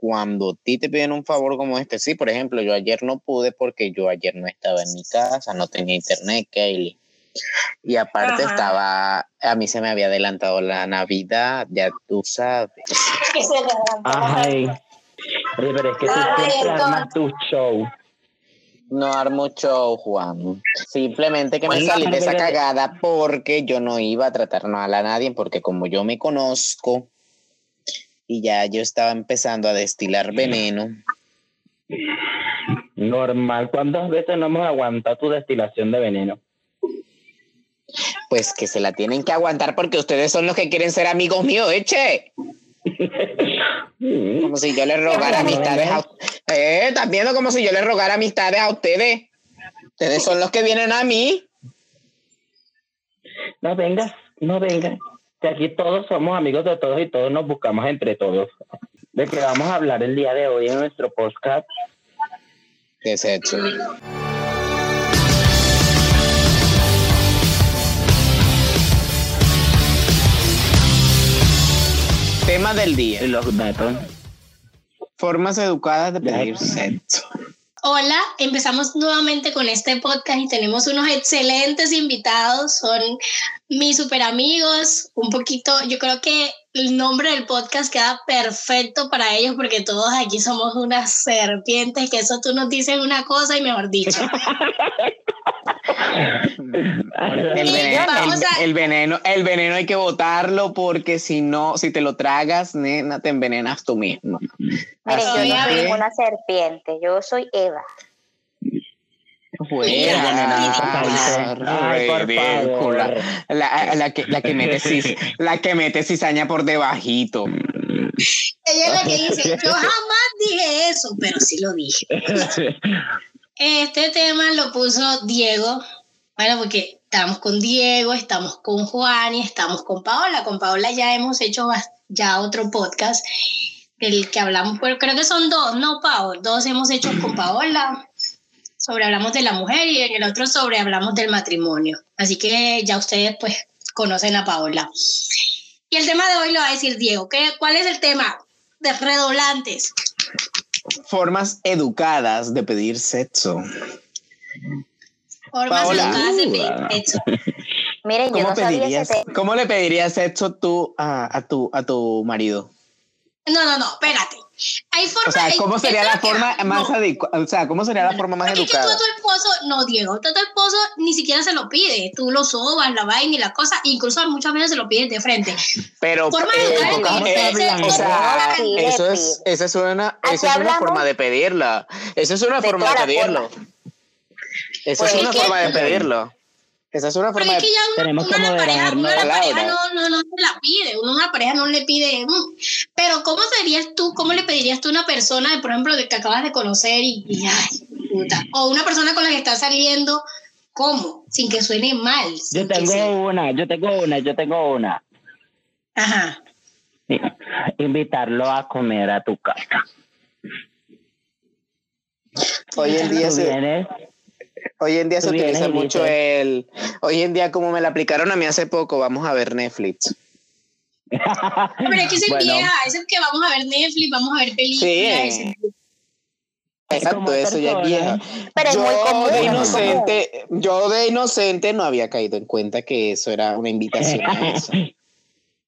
cuando a ti te piden un favor como este, sí, por ejemplo, yo ayer no pude porque yo ayer no estaba en mi casa, no tenía internet, Kaylee. Y aparte estaba, a mí se me había adelantado la Navidad, ya tú sabes. Ay, pero es que tú siempre armas tu show. No armo show, Juan. Simplemente que me salí de esa cagada porque yo no iba a tratar mal a nadie, porque como yo me conozco y ya yo estaba empezando a destilar veneno. Normal, ¿cuántas veces no hemos aguantado tu destilación de veneno? Pues que se la tienen que aguantar porque ustedes son los que quieren ser amigos míos, eche. como si yo les rogara amistades a eh, ¿Estás viendo como si yo les rogara amistades a ustedes? Ustedes son los que vienen a mí. No vengas, no vengas. Que aquí todos somos amigos de todos y todos nos buscamos entre todos. ¿De qué vamos a hablar el día de hoy en nuestro podcast? ¿Qué es hecho? Tema del día. Los datos. Formas educadas de pedir sexo. Hola, empezamos nuevamente con este podcast y tenemos unos excelentes invitados. Son mis super amigos. Un poquito, yo creo que el nombre del podcast queda perfecto para ellos porque todos aquí somos unas serpientes, que eso tú nos dices una cosa y mejor dicho. el, veneno, el, veneno, hay que botarlo porque si no, si te lo tragas, nena, te envenenas tú mismo. Miren, yo no soy una serpiente, yo soy Eva. la, la, que, la que mete la que mete cizaña por debajito. Ella es la que dice, yo jamás dije eso, pero sí lo dije. Este tema lo puso Diego, bueno, porque estamos con Diego, estamos con Juan y estamos con Paola. Con Paola ya hemos hecho ya otro podcast del que hablamos, pero creo que son dos, ¿no, Paola? Dos hemos hecho con Paola sobre hablamos de la mujer y en el otro sobre hablamos del matrimonio. Así que ya ustedes pues conocen a Paola. Y el tema de hoy lo va a decir Diego. ¿Qué, ¿Cuál es el tema? De redoblantes. Formas educadas de pedir sexo. Formas educadas de pedir sexo. Miren, yo no sabía ¿Cómo le pedirías sexo tú a, a, tu, a tu marido? No, no, no, espérate. Hay formas. O sea, ¿cómo sería la forma más adecuada? O sea, ¿cómo sería la forma más educada? Es que tú a tu esposo, no, Diego, tú a tu esposo ni siquiera se lo pide. Tú lo sobas, la vaina y la cosa. Incluso muchas veces se lo pides de frente. Pero. Forma eh, educada o sea, eso es, esa es una, esa es una forma de pedirla. Esa es una forma de pedirlo. Esa es una forma de pedirlo. Esa es una forma Pero es que ya pareja, no, no, no se la pide, uno una pareja no le pide. Mm. Pero ¿cómo serías tú, cómo le pedirías tú a una persona, por ejemplo, de que acabas de conocer y, ay, puta, o una persona con la que estás saliendo, ¿cómo? Sin que suene mal. Yo tengo una, yo tengo una, yo tengo una. Ajá. Invitarlo a comer a tu casa. Hoy en día se... Hoy en día se utiliza mucho el. Hoy en día, como me la aplicaron a mí hace poco, vamos a ver Netflix. Pero es que es vieja, es que vamos a ver Netflix, vamos a ver películas. Sí. Exacto, eso ya es vieja. Pero yo, es muy de inocente, yo de inocente no había caído en cuenta que eso era una invitación a eso.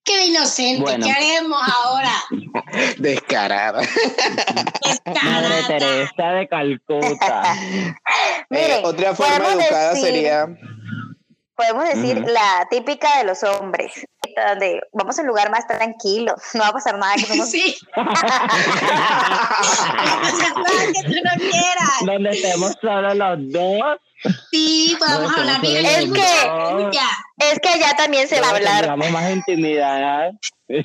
Qué inocente, ¿qué haremos ahora? Descarada. Descarada. Madre Teresa de Calcuta. Eh, otra forma educada sería. Podemos decir la típica de los hombres, donde vamos a un lugar más tranquilo, no va a pasar nada que somos... Sí. no va a pasar nada que tú no quieras. Donde estemos solo los dos. Sí, podemos hablar bien. Es que, es que allá también se va a hablar. Tengamos más intimidad. No,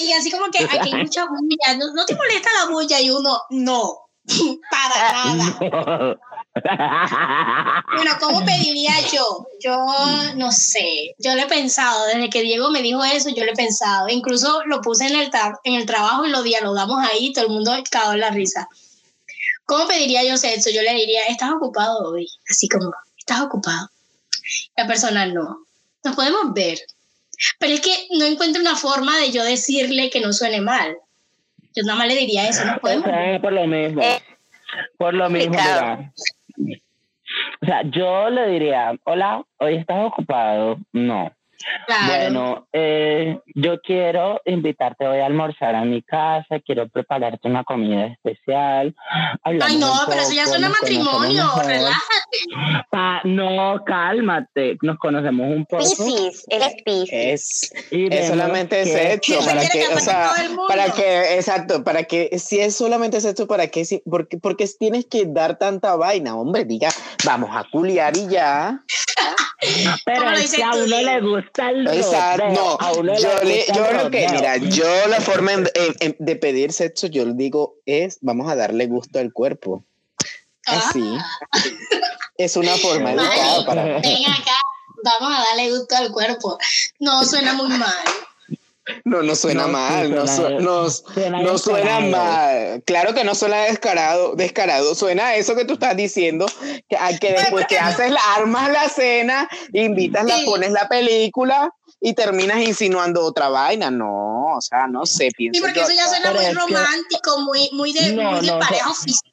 y así como que aquí hay mucha bulla. ¿No, ¿No te molesta la bulla? Y uno, no. Para nada. Bueno, ¿cómo pediría yo? Yo no sé, yo lo he pensado, desde que Diego me dijo eso, yo lo he pensado, incluso lo puse en el, en el trabajo y lo dialogamos ahí, todo el mundo cagó en la risa. ¿Cómo pediría yo sexo? Yo le diría, ¿estás ocupado hoy? Así como, ¿estás ocupado? La persona no. Nos podemos ver. Pero es que no encuentro una forma de yo decirle que no suene mal. Yo nada más le diría eso, no podemos. por lo mismo. Eh, por lo mismo, mira. O sea, yo le diría, hola, hoy estás ocupado. No. Bueno, eh, yo quiero invitarte hoy a almorzar a mi casa, quiero prepararte una comida especial. Ay, no, pero eso ya suena matrimonio, relájate. No, cálmate, nos conocemos un poco. Piscis, eres Piscis. Es, es solamente sexo, para que, o sea, para que, exacto, para que, si es solamente sexo, ¿para qué? Si, porque, porque tienes que dar tanta vaina, hombre, diga, vamos a culiar y ya. Pero es que a uno le gusta el Exacto, no, yo, le, yo creo que, mira, yo la forma de pedir sexo, yo le digo, es, vamos a darle gusto al cuerpo. Así. Ah. Es una forma educada para... Ven acá, vamos a darle gusto al cuerpo. No, suena muy mal. No, no suena mal, no, suena, mal. Claro que no suena descarado, descarado. Suena eso que tú estás diciendo, que, que después que haces la, armas la cena, invitas, la pones la película y terminas insinuando otra vaina. No, o sea, no sé, pienso. Sí, porque eso ya suena muy romántico, muy, muy de, muy de pareja oficial,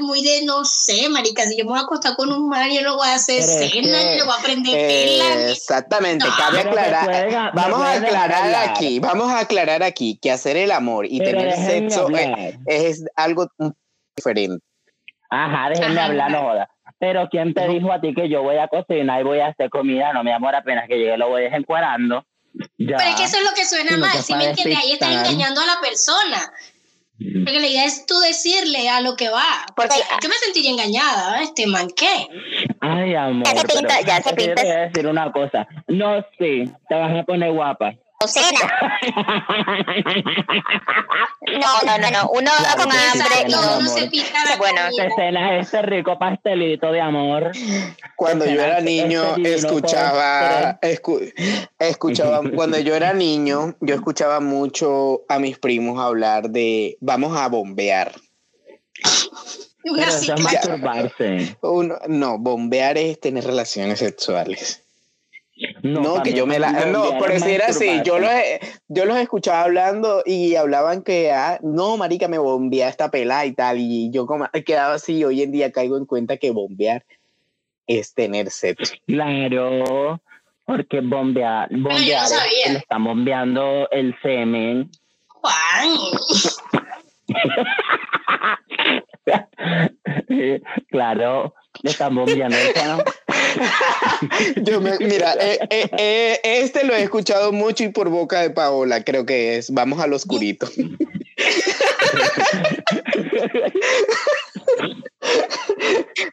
muy de, no sé, marica, si yo me voy a acostar con un mar, yo no voy a hacer cena, yo voy a aprender eh, Exactamente, cabe aclarar, vamos a aclarar aquí, vamos a aclarar aquí que hacer el amor y tener sexo es, algo diferente. Ajá, déjenme hablar, no joda. Pero ¿quién te dijo a ti que yo voy a cocinar y voy a hacer comida? No, mi amor, apenas que llegue lo voy desencuadrando. Ya. Pero es que eso es lo que suena mal, ¿sí me entiendes? Ahí estás engañando a la persona. Porque la idea es tú decirle a lo que va. Porque yo me sentiría engañada, este man, ¿qué? Ay, amor. Ya se pinta, ya se pinta. Te voy a decir una cosa. No, sí, te vas a poner guapa cena. No, no, no, no. Uno va con hambre y no, se pica Bueno, te cena este rico pastelito de amor. Cuando yo era niño, escuchaba, escuchaba, cuando yo era niño, yo escuchaba mucho a mis primos hablar de vamos a bombear. Pero eso es masturbarse. no, bombear es tener relaciones sexuales. No, que yo me la. No, por decir así, yo los, yo los escuchaba hablando y hablaban que, ah, no, marica, me bombea esta pela y tal. Y yo como quedaba así, hoy en día caigo en cuenta que bombear es tener sexo. Claro, porque bombear, bombear, es, le están bombeando el semen. Juan. claro, le están bombeando el semen. Yo mira, eh, eh, eh, este lo he escuchado mucho y por boca de Paola, creo que es. Vamos al oscurito.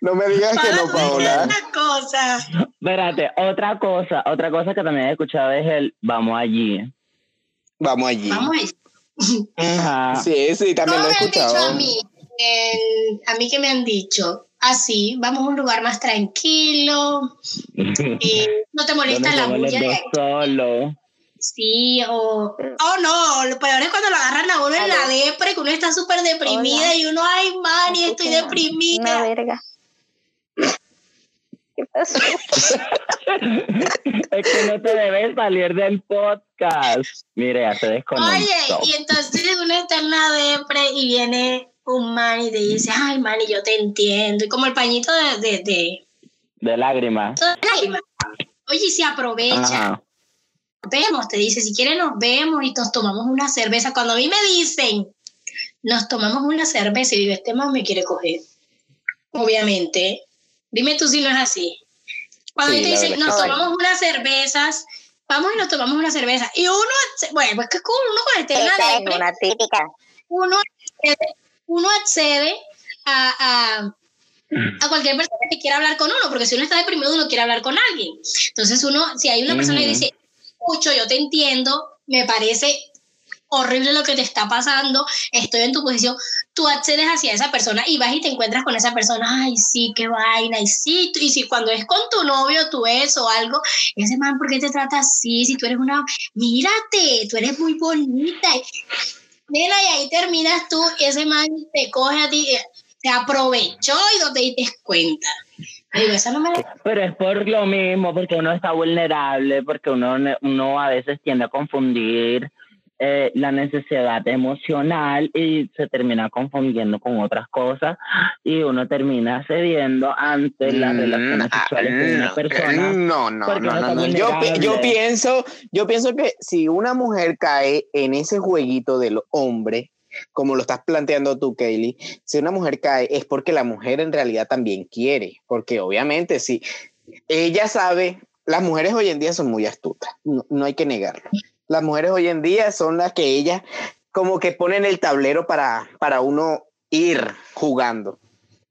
no me digas que no, Paola. Otra cosa. Espérate, otra cosa, otra cosa que también he escuchado es el vamos allí. Vamos allí. Vamos allí. Sí, sí, también lo he escuchado. a mí, a mí que me han dicho, así, vamos a un lugar más tranquilo, y no te molesta la bulla de solo. Sí, o oh no, lo peor es cuando lo agarran a uno en la depre, que uno está súper deprimida y uno, ay, man, y estoy deprimida. Una verga. ¿Qué pasó? es que no te debes salir del podcast. Mire, ya se desconectó. Oye, y entonces uno está en la depre y viene un man y te dice, ay, man, y yo te entiendo. Y como el pañito de... De, de, de lágrimas. Oye, se aprovecha. Vemos, te dice, si quieres nos vemos y nos tomamos una cerveza. Cuando a mí me dicen, nos tomamos una cerveza y este man me quiere coger. Obviamente. Dime tú si no es así. Cuando te dicen, nos tomamos unas cervezas, vamos y nos tomamos una cerveza. Y uno, bueno, pues que cool, uno con el tema de... una típica. Uno uno accede a, a, cualquier persona que quiera hablar con uno, porque si uno está deprimido, uno quiere hablar con alguien. Entonces, uno, si hay una persona que dice, escucho, yo te entiendo, me parece horrible lo que te está pasando, estoy en tu posición, tú accedes hacia esa persona y vas y te encuentras con esa persona, ay, sí, qué vaina, y sí, y si cuando es con tu novio, tú es o algo, ese man, ¿por qué te trata así? Si tú eres una, mírate, tú eres muy bonita. Mira, y ahí terminas tú, y ese man te coge a ti, te aprovechó y no te diste cuenta. Pero es por lo mismo, porque uno está vulnerable, porque uno, uno a veces tiende a confundir eh, la necesidad emocional y se termina confundiendo con otras cosas y uno termina cediendo ante las mm, relaciones ah, sexuales con una persona. No, no, no, no, Yo, yo, pienso, yo pienso que si una mujer cae en ese jueguito del hombre, como lo estás planteando tú, Kaylee, si una mujer cae es porque la mujer en realidad también quiere, porque obviamente si ella sabe, las mujeres hoy en día son muy astutas, no, hay que negarlo. Las mujeres hoy en día son las que ellas como que ponen el tablero para, para uno ir jugando.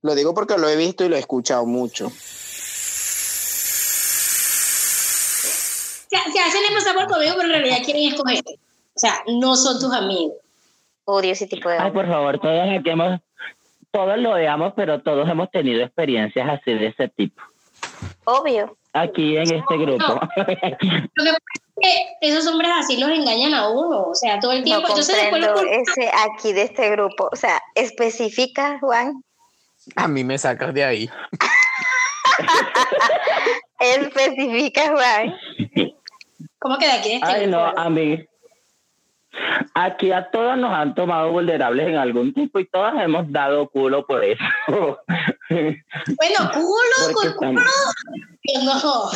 Lo digo porque lo he visto y lo he escuchado mucho. Se, hacen pasar por conmigo, pero en realidad quieren escoger. O sea, no son tus amigos. Odio ese tipo de... Ay, por favor, todos aquí hemos, todos lo veamos, pero todos hemos tenido experiencias así de ese tipo. Obvio. Aquí en este grupo. Lo que pasa es que esos hombres así los engañan a uno, o sea, todo el tiempo. No ese aquí de este grupo, o sea, especifica, Juan. A mí me sacas de ahí. especifica, Juan. ¿Cómo que de aquí de este Ay, no, a mí. Aquí a todas nos han tomado vulnerables en algún tipo y todas hemos dado culo por eso. Bueno, culo, con culo. No.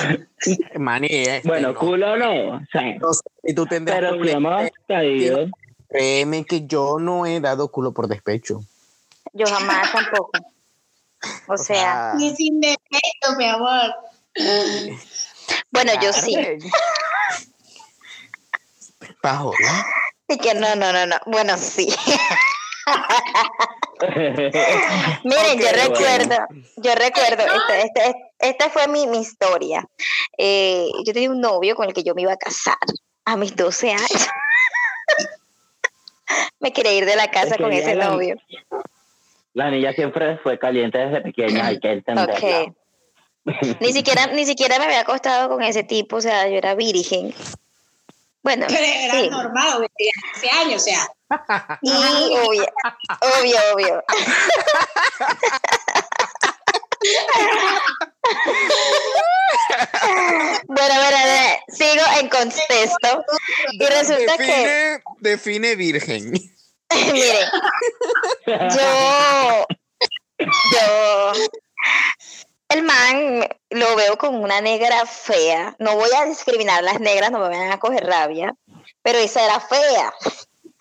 Eh, bueno, culo no. O sea, y tú tendrás pero si hemos caído. Créeme que yo no he dado culo por despecho. Yo jamás tampoco. O, sea, Ni sin despecho, mi amor. Bueno, yo sí. Bajo, ¿no? Y que no, no, no, no. Bueno, sí. Miren, yo recuerdo, yo recuerdo, esta, este, esta fue mi, mi historia. Eh, yo tenía un novio con el que yo me iba a casar a mis 12 años. me quería ir de la casa con ese novio. La niña siempre fue caliente desde pequeña, hay que entenderlo. ni siquiera, ni siquiera me había acostado con ese tipo, o sea, yo era virgen. Bueno, pero era sí. normal, hace años, o sea. Y obvio, obvio, obvio. bueno, bueno, sigo en contexto. Y resulta que. Define virgen. Mire, yo. Yo el man lo veo con una negra fea. No voy a discriminar las negras, no me vayan a coger rabia, pero esa era fea.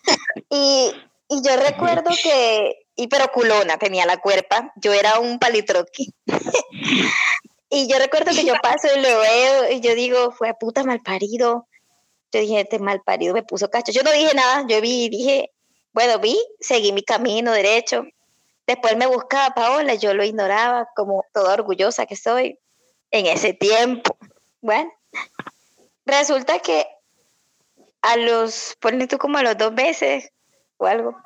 y, yo recuerdo que, y pero culona tenía la cuerpa, yo era un palitroqui. y yo recuerdo que yo paso y lo veo y yo digo, fue puta mal parido. Yo dije, este mal parido me puso cacho. Yo no dije nada, yo vi y dije, bueno, vi, seguí mi camino derecho. Después me buscaba Paola, yo lo ignoraba como toda orgullosa que soy en ese tiempo. Bueno, resulta que a los, ponle tú como a los dos meses o algo,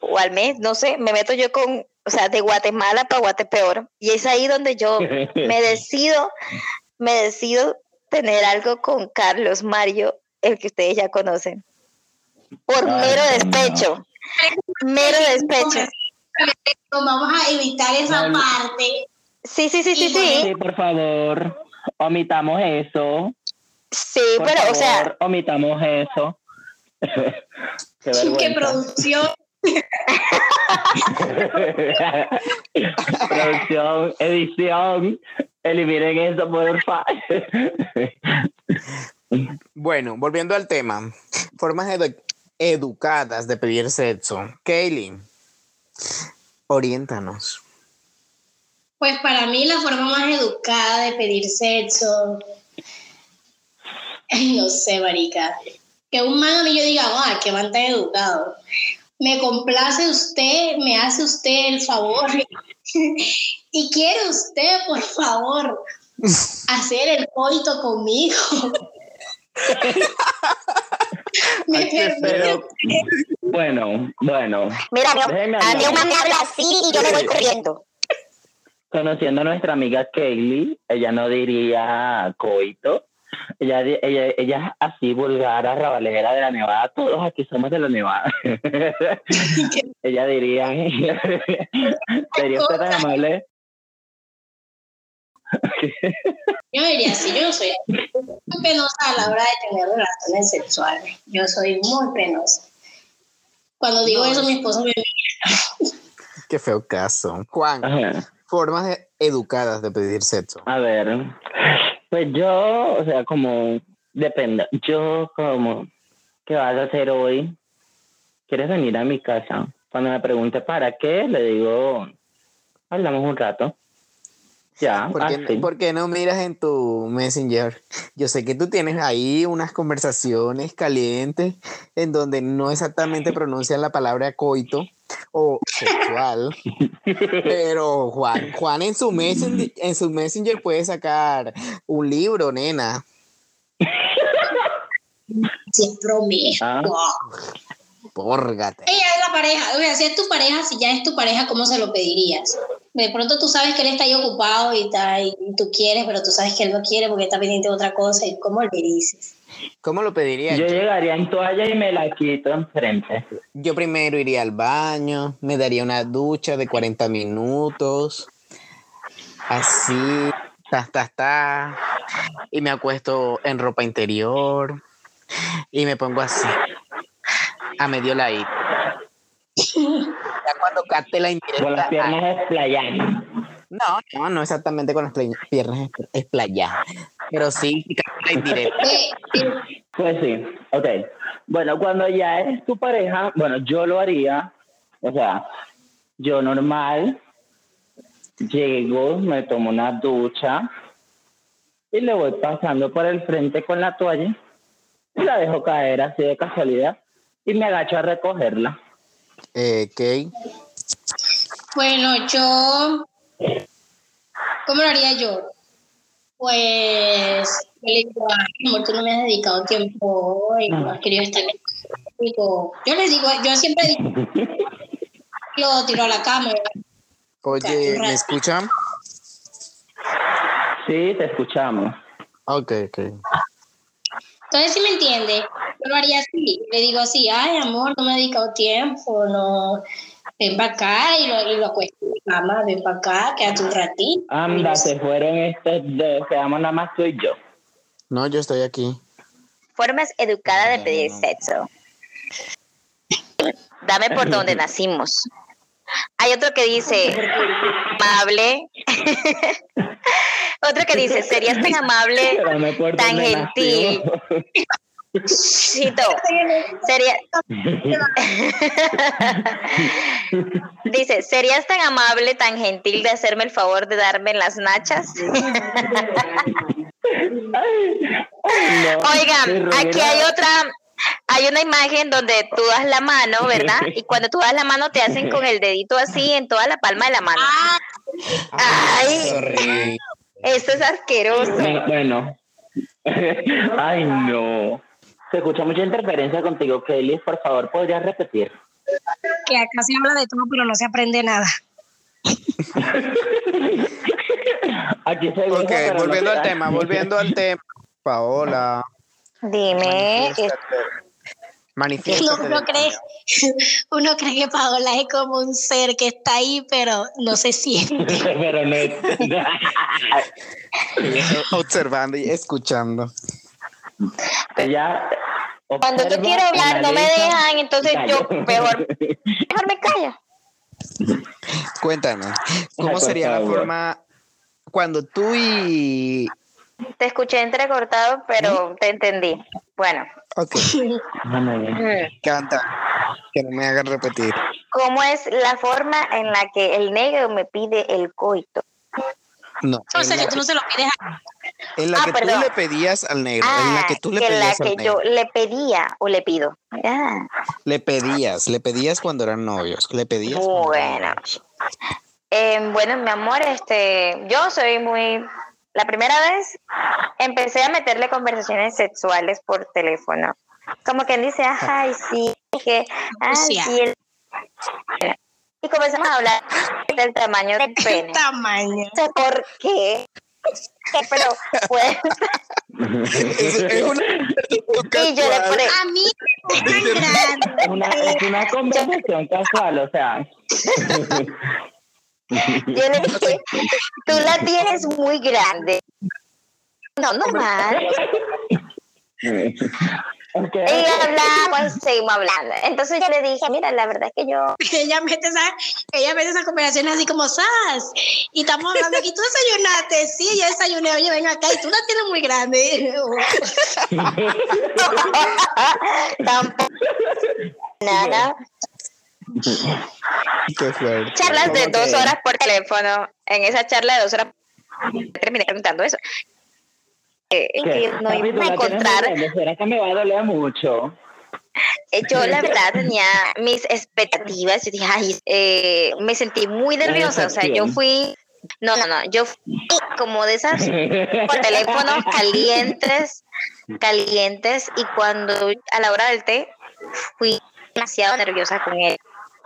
o al mes, no sé, me meto yo con, o sea, de Guatemala para Guatepeor. Y es ahí donde yo me decido, me decido tener algo con Carlos Mario, el que ustedes ya conocen. Por mero despecho. Mero despecho vamos a evitar esa parte. Sí, sí, sí, sí, sí. Sí, por favor, omitamos eso. Sí, pero, o sea. Omitamos eso. Qué, ¿Qué producción. producción, edición, eliminen eso, por favor. bueno, volviendo al tema, formas educadas de pedir sexo. Kaylin, Oriéntanos. Pues para mí la forma más educada de pedir sexo, no sé, marica, que un man a mí yo diga, ah, que man tan educado. Me complace usted, me hace usted el favor y quiere usted, por favor, hacer el coito conmigo. bueno, bueno. Mira, a me habla así y yo me voy corriendo. Conociendo a nuestra amiga Kaylee, ella no diría coito. Ella, ella, ella es así vulgar, rabalera de la Nevada. Todos aquí somos de la Nevada. ella diría, sería usted tan amable Yo diría así, yo soy muy penosa a la hora de tener relaciones sexuales. Yo soy muy penosa. Cuando digo eso, mi esposo me mira. Qué feo caso. Juan, formas educadas de pedir sexo. A ver, pues yo, o sea, como depende. Yo como, ¿qué vas a hacer hoy? ¿Quieres venir a mi casa? Cuando me pregunte para qué, le digo, hablamos un rato. Ya, ¿Por qué, no miras en tu Messenger? Yo sé que tú tienes ahí unas conversaciones calientes en donde no exactamente pronuncian la palabra coito o sexual, pero Juan, Juan en su Messenger, en su Messenger puede sacar un libro, nena. Sí, promiscuo. Pórgate. Ella es la pareja. O sea, si es tu pareja, si ya es tu pareja, ¿cómo se lo pedirías? De pronto tú sabes que él está ahí ocupado y, está, y tú quieres, pero tú sabes que él no quiere porque está pendiente de otra cosa. ¿Y cómo le dices? ¿Cómo lo pedirías? Yo llegaría en toalla y me la quito enfrente. Yo primero iría al baño, me daría una ducha de 40 minutos. Así, ta, ta, ta. Y me acuesto en ropa interior. Y me pongo así a medio ladito. capte la indirecta. Con las piernas esplayadas. No, no, no exactamente con las piernas esplayadas. Pero sí, la indirecta. Pues sí, ok. Bueno, cuando ya es tu pareja, bueno, yo lo haría. O sea, yo normal llego, me tomo una ducha y le voy pasando por el frente con la toalla y la dejo caer así de casualidad y me agacho a recogerla. Eh, Bueno, yo, ¿cómo lo haría yo? Pues, yo le digo, amor, tú no me has dedicado tiempo y no has querido estar conmigo. Yo les digo, yo siempre digo, lo tiro a la cama. Oye, ¿me escuchan? Sí, te escuchamos. Ok, ok. Entonces, si me entiende, yo lo haría así. Le digo así, ay, amor, no me he dedicado tiempo, no. Ven para acá y lo, y lo acuesto mamá, ven para acá, quédate un ratito. Anda, se fueron estos dos, quedamos nada más tú y yo. No, yo estoy aquí. Formas educadas de pedir sexo. Dame por donde nacimos. Hay otro que dice, amable. otro que dice, serías tan amable, tan gentil. Chito, sería... Dice, ¿serías tan amable, tan gentil de hacerme el favor de darme las nachas? Oigan, aquí hay otra, hay una imagen donde tú das la mano, ¿verdad? Y cuando tú das la mano te hacen con el dedito así en toda la palma de la mano. Ay, eso es asqueroso. Bueno. Ay, no. Se escucha mucha interferencia contigo, Kelly. Por favor, ¿podrías repetir? Que acá se habla de todo, pero no se aprende nada. Aquí se Ok, volviendo al tema, volviendo al tema. Paola. Dime. Manifiéstate. Uno, cree, uno cree que Paola es como un ser que está ahí, pero no se siente. pero no Observando y escuchando. Ella Cuando tú quieres hablar, no me dejan, entonces yo mejor, mejor me callo. Cuéntanos, ¿cómo sería la forma cuando tú y... Te escuché entrecortado, pero te entendí. Bueno. Ok. Canta, que no me hagan repetir. ¿Cómo es la forma en la que el negro me pide el coito? No. O sea, que tú no se lo pides a... En la Ah, que perdón. tú le pedías al negro, en la que tú le que la pedías al que negro. yo le pedía o le pido. Ah, Le pedías, le pedías cuando eran novios, le pedías. Bueno. Eh, bueno, mi amor, este, yo soy muy. La primera vez empecé a meterle conversaciones sexuales por teléfono. Como quien dice, ay, sí, que, ay, sí. el-". Y comenzamos a hablar del tamaño del pene. tamaño. No sé por qué. Pero pues, Es, es una y yo le pone, A mí grande. una, es una conversación casual, o sea. Yo le dije, tú la tienes muy grande. No, normal. Okay. Y hablamos, seguimos hablando. Entonces yo le dije, mira, la verdad es que yo... ella mete esa, ella mete esa conversación así como, ¡Sas! Y estamos hablando aquí, tú desayunaste, sí, yo desayuné, oye, ven acá, y tú la tienes muy grande. Tampoco. Nada. Qué fuerte. Charlas de dos horas por teléfono. En esa charla de dos horas terminé preguntando eso. Eh, que no iba a encontrar. ¿Será que me va a doler mucho? Eh, yo la verdad tenía mis expectativas, yo dije, ay, eh, me sentí muy nerviosa, o sea, yo fui, no, no, no, yo fui como de esas por teléfono calientes, calientes, y cuando a la hora del té fui demasiado nerviosa con él,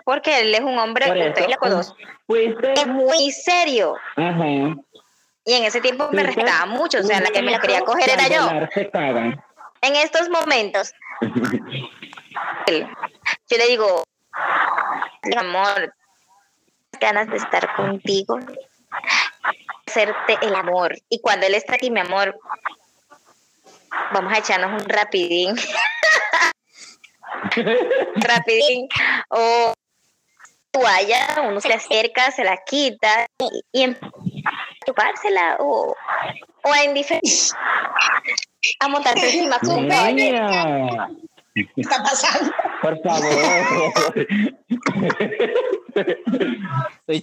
porque él es un hombre, usted le conoce, es muy serio. Y en ese tiempo me respetaba mucho, o sea, la que me la quería coger era yo. En estos momentos, yo le digo, amor, ganas de estar contigo, hacerte el amor. Y cuando él está aquí, mi amor, vamos a echarnos un rapidín. rapidín. O toalla, uno se acerca, se la quita y, y chupársela o, o a indiferencia a montarse encima ¿Qué está pasando? Por favor.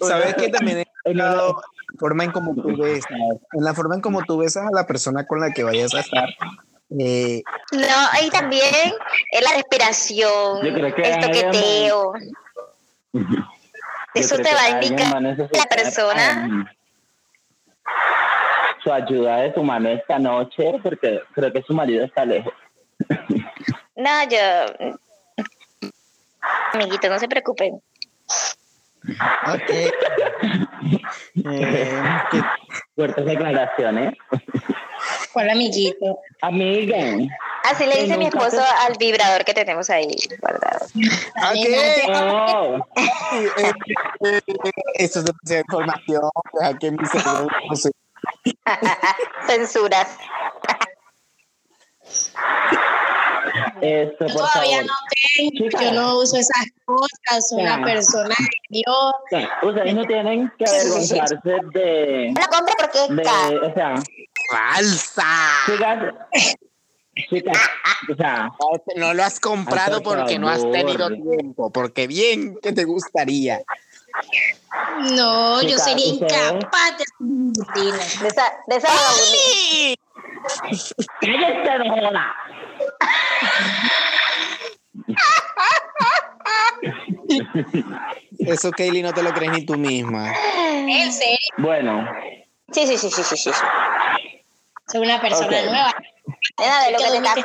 ¿Sabes que también en la forma en como tú ves, en la forma en como tú besas a la persona con la que vayas a estar? Eh, no, y también es la respiración, el toqueteo. Eso te va a indicar la persona su ayuda de su mano esta noche porque creo que su marido está lejos. No, yo. Amiguito, no se preocupen. Ok. eh, Fuertes declaraciones. ¿Cuál amiguito? Amiga. Así le dice mi esposo al vibrador que tenemos ahí guardado. Ok. Oh. Eh, eh, Eso es demasiada información. Deja que mi cerebro no sé. Censuras. Esto, Yo por todavía favor. no tengo, yo no uso esas cosas, soy una Ya. persona de Dios. Ustedes no tienen que avergonzarse de, La compra porque es de o sea, ¡Falsa! chicas, o sea, No lo has comprado porque no has tenido tiempo, porque bien que te gustaría. No, yo sería incapaz de. De esa, de esa cállate. Eso, Kaylee, no te lo crees ni tú misma. En serio, Bueno, Sí, sí, sí, sí, sí, sí. soy una persona nueva. De lo que te estás,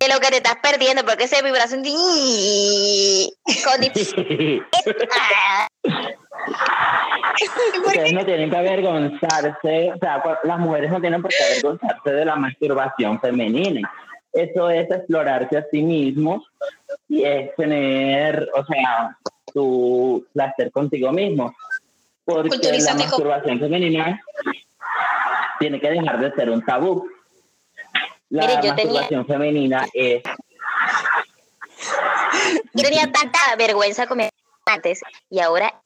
de lo que te estás perdiendo, porque esa vibración ustedes no tienen que avergonzarse, o sea, las mujeres no tienen por qué avergonzarse de la masturbación femenina. Eso es explorarse a sí mismos y es tener, o sea, tu placer contigo mismo. Porque la masturbación femenina tiene que dejar de ser un tabú. La Mire, yo tenía- femenina es Yo tenía tanta vergüenza con mi antes y ahora,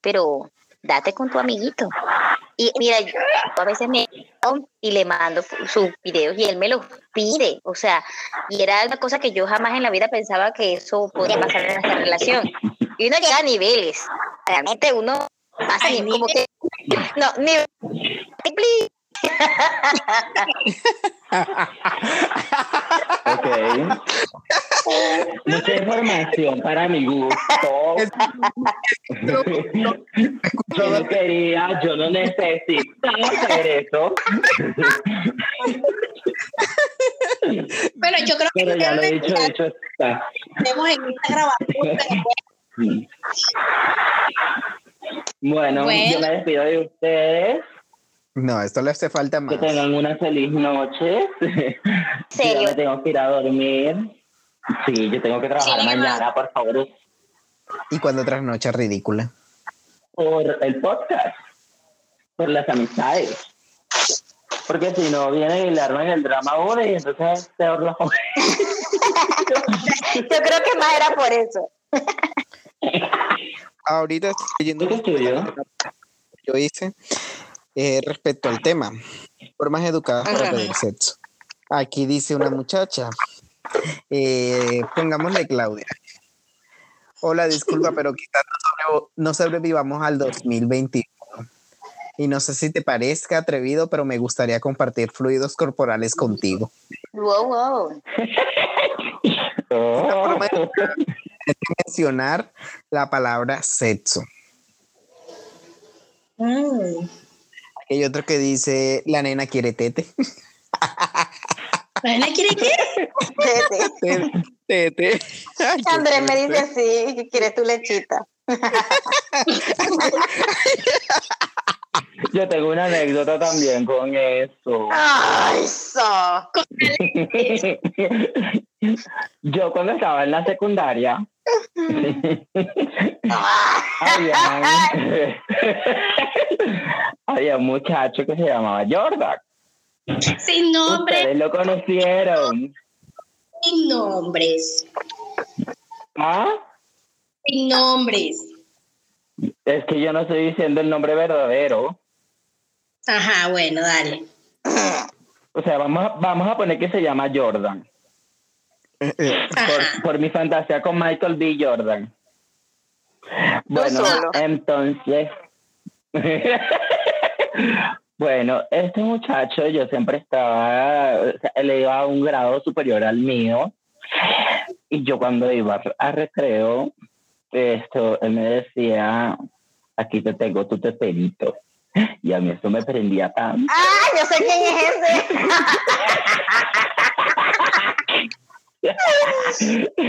pero date con tu amiguito. Y mira, yo a veces me y le mando sus videos y él me los pide, o sea, y era una cosa que yo jamás en la vida pensaba que eso podía pasar en nuestra relación. Y uno llega a niveles, realmente uno pasa Ay, ni- como que, no, ni. Ok. Mucha información para mi gusto. Yo no quería, yo no necesitaba hacer eso. Bueno, yo creo que Pero ya lo he dicho, dicho está. tenemos en esta grabación. Bueno, Bueno. yo me despido de ustedes. No, esto le hace falta Que más. tengan una feliz noche. ¿Serio? Yo me tengo que ir a dormir. Sí, yo tengo que trabajar Sí, mañana, por favor. Y cuando trasnocha ridícula. por el podcast, por las amistades. Porque si no, viene y le arman el drama ahora y entonces se ahorra. Yo creo que más era por eso. Ahorita estoy leyendo yo hice eh, respecto al tema. Formas educadas para pedir sexo. Aquí dice una muchacha. Eh, pongámosle Claudia. Hola, disculpa, pero quizás no, sobrevivamos al 2021. Y no sé si te parezca atrevido, pero me gustaría compartir fluidos corporales contigo. Wow, wow. Hay que mencionar la palabra sexo. Mm. Hay otro que dice, la nena quiere tete. ¿La nena quiere qué? Tete. Tete. Andrés me dice así, que quiere tu lechita. Yo tengo una anécdota también con eso. Ay, so. Yo cuando estaba en la secundaria, había, un muchacho que se llamaba Jordan. Sin nombre. Ustedes lo conocieron. Sin nombres. ¿Ah? Sin nombres. Es que yo no estoy diciendo el nombre verdadero. Ajá, bueno, dale. O sea, vamos, vamos a poner que se llama Jordan. Por, por, mi fantasía con Michael B. Jordan. Bueno, entonces. bueno, este muchacho, yo siempre estaba. O sea, él iba a un grado superior al mío. Y yo cuando iba a recreo, esto, él me decía: aquí te tengo tu teterito. Y a mí eso me prendía tanto. ¡Ah! Yo sé quién es ese.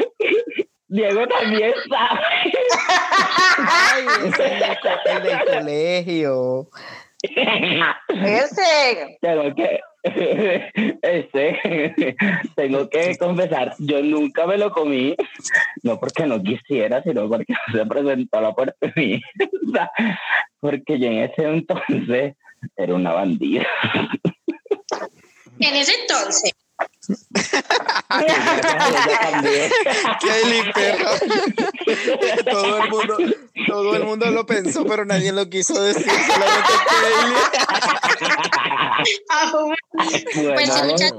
Diego también sabe. Ay, ese es del colegio. Ese. Tengo que, ese, tengo que confesar, yo nunca me lo comí, no porque no quisiera, sino porque no se presentó la oportunidad, porque yo en ese entonces era una bandida. En ese entonces. Kelly, perro. Todo el mundo, todo el mundo lo pensó, pero nadie lo quiso decir. Solamente Kelly. Bueno,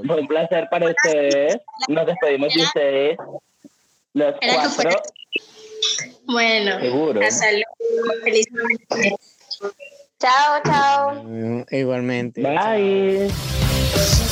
fue un placer para ustedes. Nos despedimos de ustedes. Los cuatro. Bueno, Seguro. salud. Feliz Chao, chao. Igualmente. Bye. Chao.